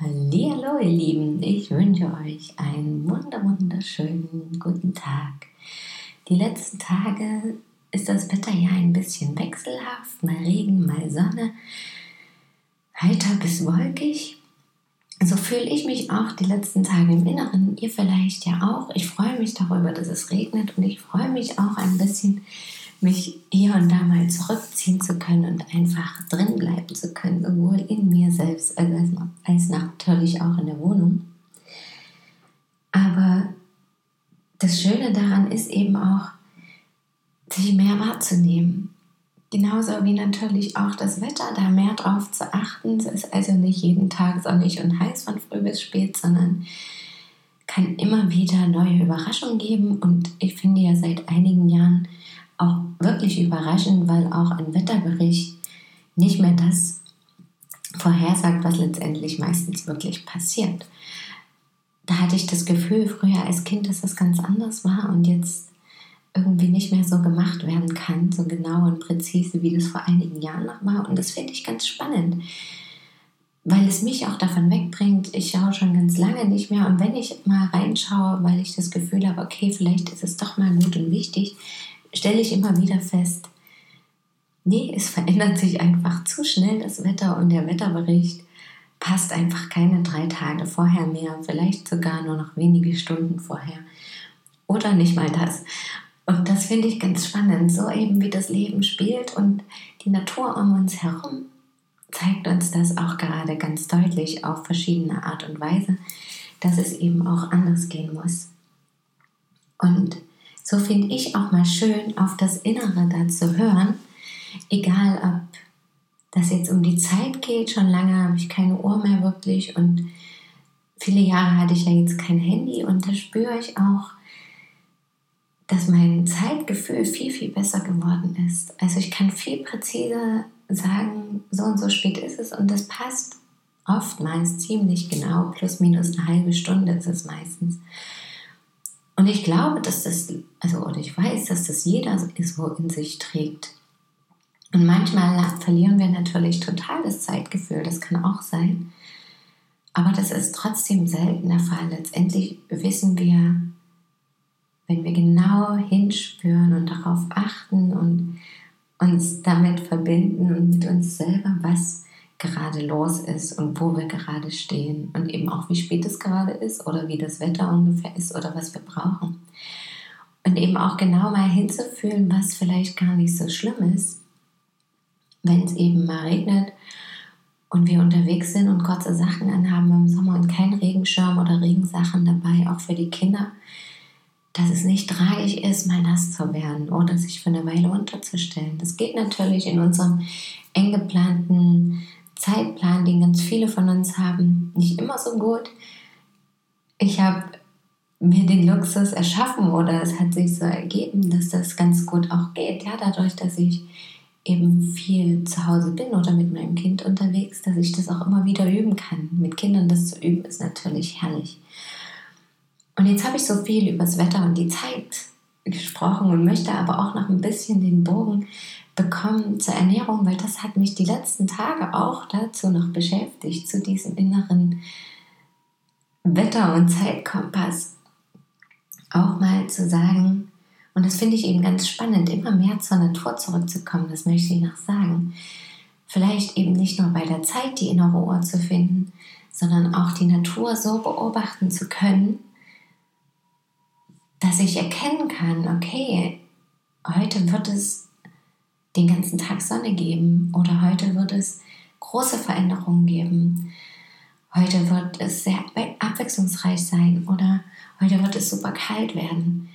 Hallo, ihr Lieben, ich wünsche euch einen wunder wunderschönen guten Tag. Die letzten Tage ist das Wetter ja ein bisschen wechselhaft, mal Regen, mal Sonne, heiter bis wolkig. So fühle ich mich auch die letzten Tage im Inneren, ihr vielleicht ja auch. Ich freue mich darüber, dass es regnet und ich freue mich auch ein bisschen mich hier und da mal zurückziehen zu können und einfach drin bleiben zu können, sowohl in mir selbst als, natürlich auch in der Wohnung. Aber das Schöne daran ist eben auch, sich mehr wahrzunehmen. Genauso wie natürlich auch das Wetter, da mehr drauf zu achten. Es ist also nicht jeden Tag sonnig und heiß von früh bis spät, sondern kann immer wieder neue Überraschungen geben. Und ich finde ja seit einigen Jahren auch wirklich überraschend, weil auch ein Wetterbericht nicht mehr das vorhersagt, was letztendlich meistens wirklich passiert. Da hatte ich das Gefühl früher als Kind, dass das ganz anders war und jetzt irgendwie nicht mehr so gemacht werden kann, so genau und präzise, wie das vor einigen Jahren noch war. Und das finde ich ganz spannend, weil es mich auch davon wegbringt. Ich schaue schon ganz lange nicht mehr und wenn ich mal reinschaue, weil ich das Gefühl habe, okay, vielleicht ist es doch mal gut und wichtig, stelle ich immer wieder fest, nee, es verändert sich einfach zu schnell das Wetter und der Wetterbericht passt einfach keine drei Tage vorher mehr, vielleicht sogar nur noch wenige Stunden vorher oder nicht mal das. Und das finde ich ganz spannend, so eben wie das Leben spielt und die Natur um uns herum zeigt uns das auch gerade ganz deutlich auf verschiedene Art und Weise, dass es eben auch anders gehen muss. Und so finde ich auch mal schön, auf das Innere da zu hören, egal ob das jetzt um die Zeit geht, schon lange habe ich keine Uhr mehr wirklich und viele Jahre hatte ich ja jetzt kein Handy und da spüre ich auch, dass mein Zeitgefühl viel, viel besser geworden ist. Also ich kann viel präziser sagen, so und so spät ist es und das passt oftmals ziemlich genau, plus minus eine halbe Stunde ist es meistens. Und ich glaube, dass das, also, oder ich weiß, dass das jeder so in sich trägt. Und manchmal verlieren wir natürlich total das Zeitgefühl, das kann auch sein. Aber das ist trotzdem selten der Fall. Letztendlich wissen wir, wenn wir genau hinspüren und darauf achten und uns damit verbinden und mit uns selber, was gerade los ist und wo wir gerade stehen und eben auch wie spät es gerade ist oder wie das Wetter ungefähr ist oder was wir brauchen. Und eben auch genau mal hinzufühlen, was vielleicht gar nicht so schlimm ist, wenn es eben mal regnet und wir unterwegs sind und kurze Sachen anhaben im Sommer und kein Regenschirm oder Regensachen dabei, auch für die Kinder, dass es nicht tragisch ist, mal nass zu werden oder sich für eine Weile unterzustellen. Das geht natürlich in unserem eng geplanten Zeitplan, den ganz viele von uns haben, nicht immer so gut. Ich habe mir den Luxus erschaffen oder es hat sich so ergeben, dass das ganz gut auch geht. Ja, dadurch, dass ich eben viel zu Hause bin oder mit meinem Kind unterwegs, dass ich das auch immer wieder üben kann. Mit Kindern das zu üben ist natürlich herrlich. Und jetzt habe ich so viel über das Wetter und die Zeit gesprochen und möchte aber auch noch ein bisschen den Bogen bekommen zur Ernährung, weil das hat mich die letzten Tage auch dazu noch beschäftigt, zu diesem inneren Wetter- und Zeitkompass. Auch mal zu sagen, und das finde ich eben ganz spannend, immer mehr zur Natur zurückzukommen, das möchte ich noch sagen. Vielleicht eben nicht nur bei der Zeit die innere Uhr zu finden, sondern auch die Natur so beobachten zu können, dass ich erkennen kann, okay, heute wird es den ganzen Tag Sonne geben oder heute wird es große Veränderungen geben. Heute wird es sehr abwechslungsreich sein oder heute wird es super kalt werden.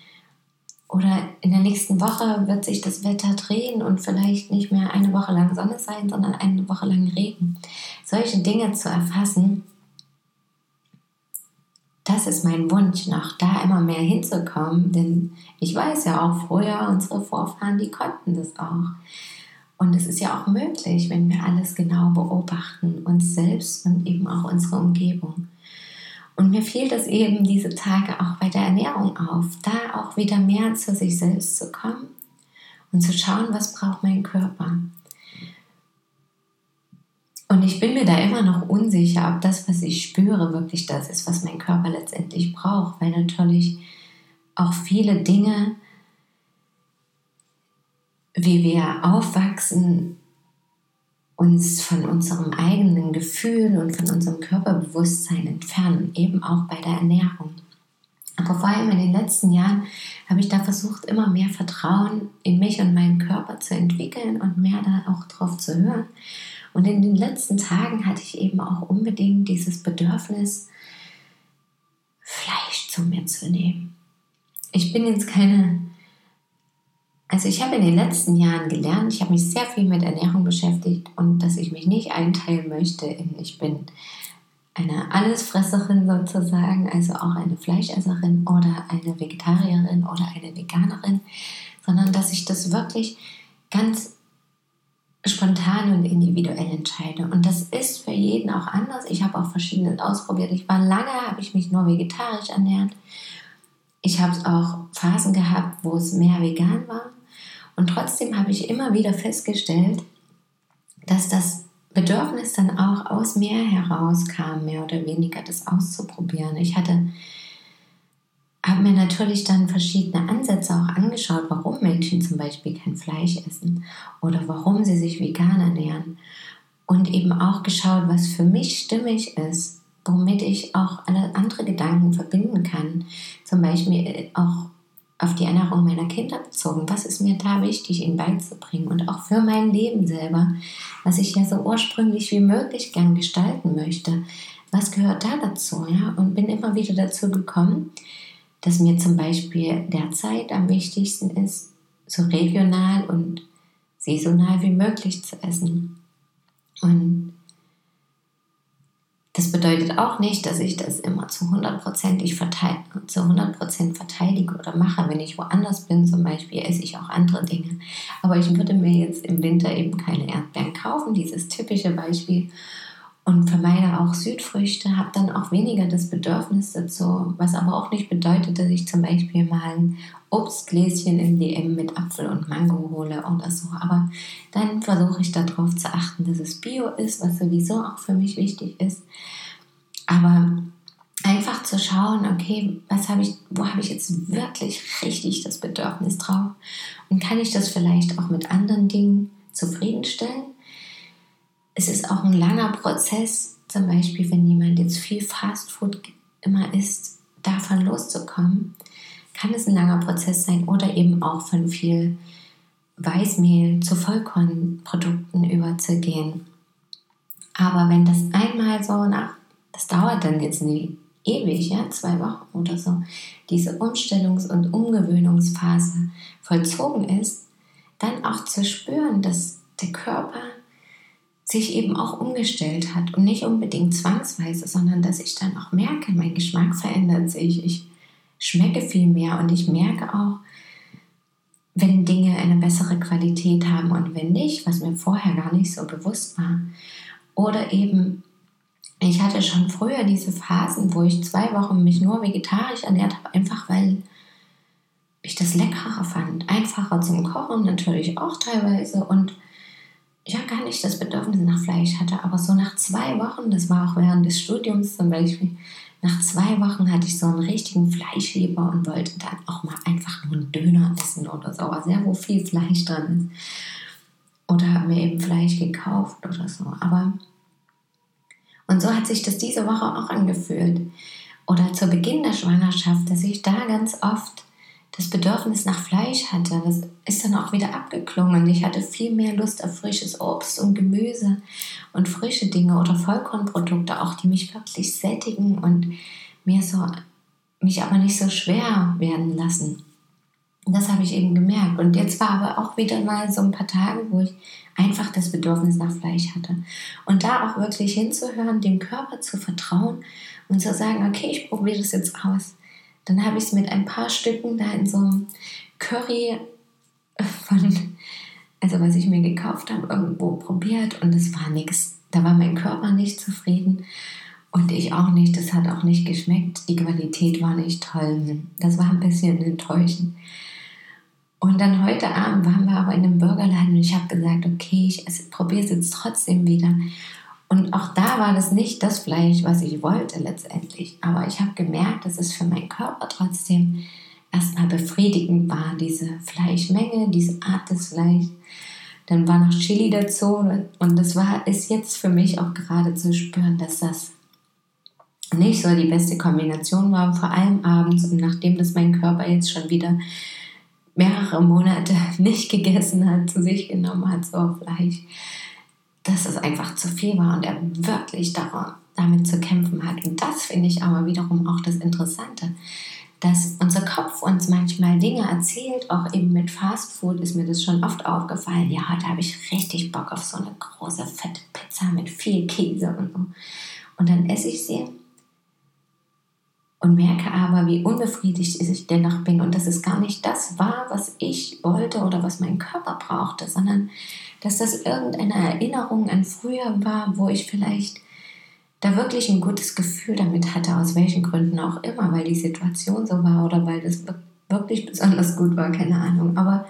Oder in der nächsten Woche wird sich das Wetter drehen und vielleicht nicht mehr eine Woche lang Sonne sein, sondern eine Woche lang Regen. Solche Dinge zu erfassen, das ist mein Wunsch, noch da immer mehr hinzukommen, denn ich weiß ja auch früher, unsere Vorfahren, die konnten das auch. Und es ist ja auch möglich, wenn wir alles genau beobachten, uns selbst und eben auch unsere Umgebung. Und mir fiel das eben diese Tage auch bei der Ernährung auf, da auch wieder mehr zu sich selbst zu kommen und zu schauen, was braucht mein Körper. Und ich bin mir da immer noch unsicher, ob das, was ich spüre, wirklich das ist, was mein Körper letztendlich braucht, weil natürlich auch viele Dinge, wie wir aufwachsen, uns von unserem eigenen Gefühl und von unserem Körperbewusstsein entfernen, eben auch bei der Ernährung. Aber vor allem in den letzten Jahren habe ich da versucht, immer mehr Vertrauen in mich und meinen Körper zu entwickeln und mehr da auch drauf zu hören. Und in den letzten Tagen hatte ich eben auch unbedingt dieses Bedürfnis, Fleisch zu mir zu nehmen. Ich bin jetzt keine, also ich habe in den letzten Jahren gelernt, ich habe mich sehr viel mit Ernährung beschäftigt und dass ich mich nicht einteilen möchte in, ich bin eine Allesfresserin sozusagen, also auch eine Fleischesserin oder eine Vegetarierin oder eine Veganerin, sondern dass ich das wirklich ganz spontan und individuell entscheide. Und das ist für jeden auch anders. Ich habe auch verschiedenes ausprobiert. Ich war lange, habe ich mich nur vegetarisch ernährt. Ich habe auch Phasen gehabt, wo es mehr vegan war. Und trotzdem habe ich immer wieder festgestellt, dass das Bedürfnis dann auch aus mir herauskam, mehr oder weniger das auszuprobieren. Ich hatte habe mir natürlich dann verschiedene Ansätze auch angeschaut, warum Menschen zum Beispiel kein Fleisch essen oder warum sie sich vegan ernähren. Und eben auch geschaut, was für mich stimmig ist, womit ich auch alle andere Gedanken verbinden kann. Zum Beispiel äh, auch auf die Ernährung meiner Kinder bezogen. Was ist mir da wichtig, ihnen beizubringen? Und auch für mein Leben selber, was ich ja so ursprünglich wie möglich gern gestalten möchte. Was gehört da dazu? Ja? Und bin immer wieder dazu gekommen, dass mir zum Beispiel derzeit am wichtigsten ist, so regional und saisonal wie möglich zu essen. Und das bedeutet auch nicht, dass ich das immer zu 100%, verteid zu 100 verteidige oder mache. Wenn ich woanders bin, zum Beispiel, esse ich auch andere Dinge. Aber ich würde mir jetzt im Winter eben keine Erdbeeren kaufen, dieses typische Beispiel und vermeide auch Südfrüchte, habe dann auch weniger das Bedürfnis dazu, was aber auch nicht bedeutet, dass ich zum Beispiel mal ein Obstgläschen im DM mit Apfel und Mango hole oder so. Aber dann versuche ich darauf zu achten, dass es Bio ist, was sowieso auch für mich wichtig ist. Aber einfach zu schauen, okay, was habe ich, wo habe ich jetzt wirklich richtig das Bedürfnis drauf? Und kann ich das vielleicht auch mit anderen Dingen zufriedenstellen? Es ist auch ein langer Prozess, zum Beispiel, wenn jemand jetzt viel Fastfood immer isst, davon loszukommen, kann es ein langer Prozess sein oder eben auch von viel Weißmehl zu Vollkornprodukten überzugehen. Aber wenn das einmal so nach, das dauert dann jetzt nie ewig, ja, zwei Wochen oder so, diese Umstellungs- und Umgewöhnungsphase vollzogen ist, dann auch zu spüren, dass der Körper sich eben auch umgestellt hat und nicht unbedingt zwangsweise, sondern dass ich dann auch merke, mein Geschmack verändert sich, ich schmecke viel mehr und ich merke auch, wenn Dinge eine bessere Qualität haben und wenn nicht, was mir vorher gar nicht so bewusst war. Oder eben, ich hatte schon früher diese Phasen, wo ich zwei Wochen mich nur vegetarisch ernährt habe, einfach weil ich das leckerer fand. Einfacher zum Kochen natürlich auch teilweise und ja gar nicht das Bedürfnis nach Fleisch hatte, aber so nach zwei Wochen, das war auch während des Studiums zum Beispiel, nach zwei Wochen hatte ich so einen richtigen Fleischleber und wollte dann auch mal einfach nur einen Döner essen oder so, aber sehr, wo viel Fleisch dran ist. Oder habe mir eben Fleisch gekauft oder so. Aber und so hat sich das diese Woche auch angefühlt. Oder zu Beginn der Schwangerschaft, dass ich da ganz oft das Bedürfnis nach Fleisch hatte, das ist dann auch wieder abgeklungen. Ich hatte viel mehr Lust auf frisches Obst und Gemüse und frische Dinge oder Vollkornprodukte, auch die mich wirklich sättigen und mir so, mich aber nicht so schwer werden lassen. das habe ich eben gemerkt. Und jetzt war aber auch wieder mal so ein paar Tage, wo ich einfach das Bedürfnis nach Fleisch hatte. Und da auch wirklich hinzuhören, dem Körper zu vertrauen und zu sagen, okay, ich probiere das jetzt aus. Dann habe ich es mit ein paar Stücken da in so einem Curry von, also was ich mir gekauft habe, irgendwo probiert und es war nichts. Da war mein Körper nicht zufrieden und ich auch nicht. Das hat auch nicht geschmeckt. Die Qualität war nicht toll. Das war ein bisschen enttäuschend. Und dann heute Abend waren wir aber in einem Burgerladen und ich habe gesagt, okay, ich probiere es jetzt trotzdem wieder. Und auch da war das nicht das Fleisch, was ich wollte letztendlich. Aber ich habe gemerkt, dass es für meinen Körper trotzdem erstmal befriedigend war, diese Fleischmenge, diese Art des Fleischs. Dann war noch Chili dazu und das war, ist jetzt für mich auch gerade zu spüren, dass das nicht so die beste Kombination war, vor allem abends und nachdem das mein Körper jetzt schon wieder mehrere Monate nicht gegessen hat, zu sich genommen hat, so Fleisch, dass es einfach zu viel war und er wirklich damit zu kämpfen hat. Und das finde ich aber wiederum auch das Interessante, dass unser Kopf uns manchmal Dinge erzählt, auch eben mit Fast Food ist mir das schon oft aufgefallen. Ja, heute habe ich richtig Bock auf so eine große, fette Pizza mit viel Käse und so. Und dann esse ich sie und merke aber, wie unbefriedigt ich dennoch bin und dass es gar nicht das war, was ich wollte oder was mein Körper brauchte, sondern dass das irgendeine Erinnerung an früher war, wo ich vielleicht da wirklich ein gutes Gefühl damit hatte, aus welchen Gründen auch immer, weil die Situation so war oder weil das wirklich besonders gut war, keine Ahnung. Aber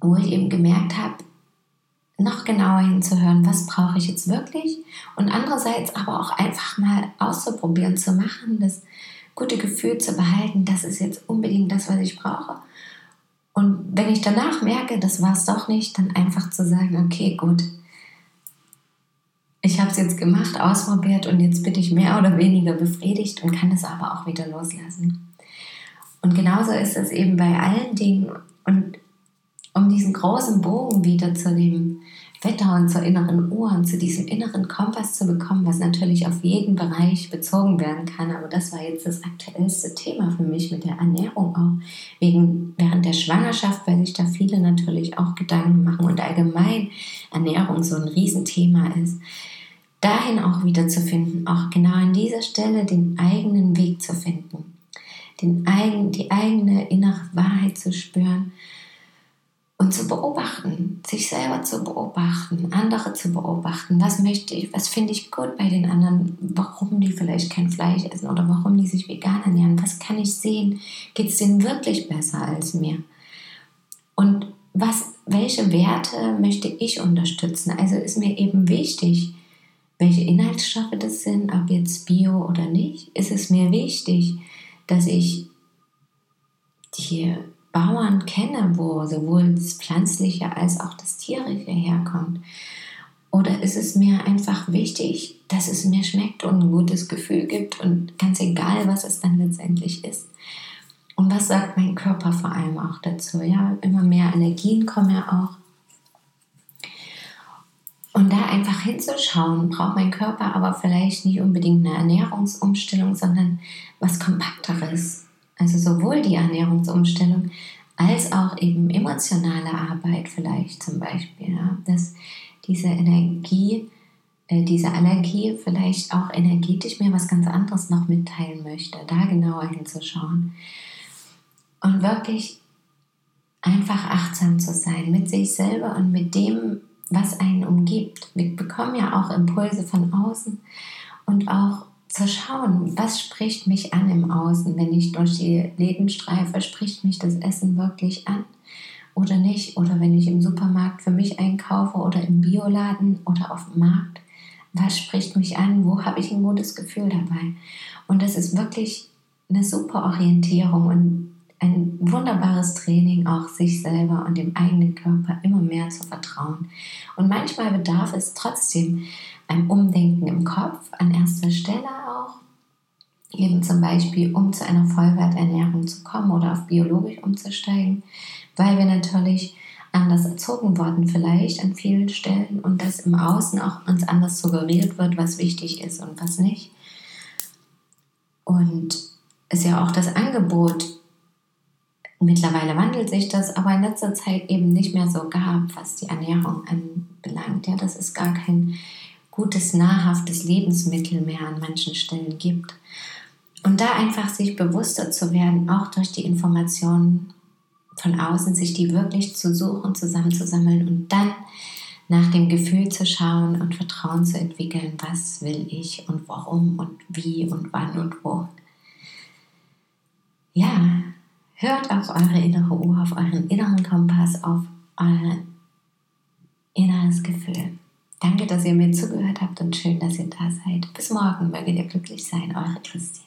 wo ich eben gemerkt habe, noch genauer hinzuhören, was brauche ich jetzt wirklich und andererseits aber auch einfach mal auszuprobieren, zu machen, das gute Gefühl zu behalten, das ist jetzt unbedingt das, was ich brauche. Und wenn ich danach merke, das war es doch nicht, dann einfach zu sagen, okay, gut, ich habe es jetzt gemacht, ausprobiert und jetzt bin ich mehr oder weniger befriedigt und kann es aber auch wieder loslassen. Und genauso ist es eben bei allen Dingen. Und um diesen großen Bogen wieder zu dem Wetter und zur inneren Uhr und zu diesem inneren Kompass zu bekommen, was natürlich auf jeden Bereich bezogen werden kann. Aber das war jetzt das aktuellste Thema für mich mit der Ernährung auch. Wegen, während der Schwangerschaft, weil sich da viele natürlich auch Gedanken machen und allgemein Ernährung so ein Riesenthema ist. Dahin auch wieder zu finden, auch genau an dieser Stelle den eigenen Weg zu finden, den eigen, die eigene innere Wahrheit zu spüren und zu beobachten, sich selber zu beobachten, andere zu beobachten. Was möchte ich, was finde ich gut bei den anderen, warum die vielleicht kein Fleisch essen oder warum die sich vegan ernähren. Was kann ich sehen? Geht es denen wirklich besser als mir? Und was, welche Werte möchte ich unterstützen? Also ist mir eben wichtig, welche Inhaltsstoffe das sind, ob jetzt bio oder nicht. Ist es mir wichtig, dass ich die Bauern kenne, wo sowohl das Pflanzliche als auch das Tierische herkommt? Oder ist es mir einfach wichtig, dass es mir schmeckt und ein gutes Gefühl gibt und ganz egal, was es dann letztendlich ist? Und was sagt mein Körper vor allem auch dazu? Ja, immer mehr Energien kommen ja auch. Und da einfach hinzuschauen, braucht mein Körper aber vielleicht nicht unbedingt eine Ernährungsumstellung, sondern was Kompakteres. Also sowohl die Ernährungsumstellung als auch eben emotionale Arbeit vielleicht zum Beispiel. Ja? Dass diese Energie, äh, diese Allergie vielleicht auch energetisch mir was ganz anderes noch mitteilen möchte. Da genauer hinzuschauen. Und wirklich einfach achtsam zu sein mit sich selber und mit dem, was einen umgibt. Wir bekommen ja auch Impulse von außen und auch zu schauen, was spricht mich an im Außen, wenn ich durch die Läden streife, spricht mich das Essen wirklich an oder nicht? Oder wenn ich im Supermarkt für mich einkaufe oder im Bioladen oder auf dem Markt, was spricht mich an? Wo habe ich ein gutes Gefühl dabei? Und das ist wirklich eine super Orientierung und ein wunderbares Training, auch sich selber und dem eigenen Körper immer mehr zu vertrauen. Und manchmal bedarf es trotzdem ein Umdenken im Kopf an erster Stelle auch. Eben zum Beispiel, um zu einer Vollwerternährung zu kommen oder auf biologisch umzusteigen, weil wir natürlich anders erzogen worden vielleicht an vielen Stellen und dass im Außen auch uns anders suggeriert wird, was wichtig ist und was nicht. Und es ja auch das Angebot Mittlerweile wandelt sich das, aber in letzter Zeit eben nicht mehr so gab, was die Ernährung anbelangt. Ja, dass es gar kein gutes, nahrhaftes Lebensmittel mehr an manchen Stellen gibt. Und da einfach sich bewusster zu werden, auch durch die Informationen von außen, sich die wirklich zu suchen, zusammenzusammeln und dann nach dem Gefühl zu schauen und Vertrauen zu entwickeln, was will ich und warum und wie und wann und wo. Ja, hört auf eure innere Uhr, auf euren inneren Kompass, auf euer inneres Gefühl. Danke, dass ihr mir zugehört habt und schön, dass ihr da seid. Bis morgen, möget ihr glücklich sein, eure Christine.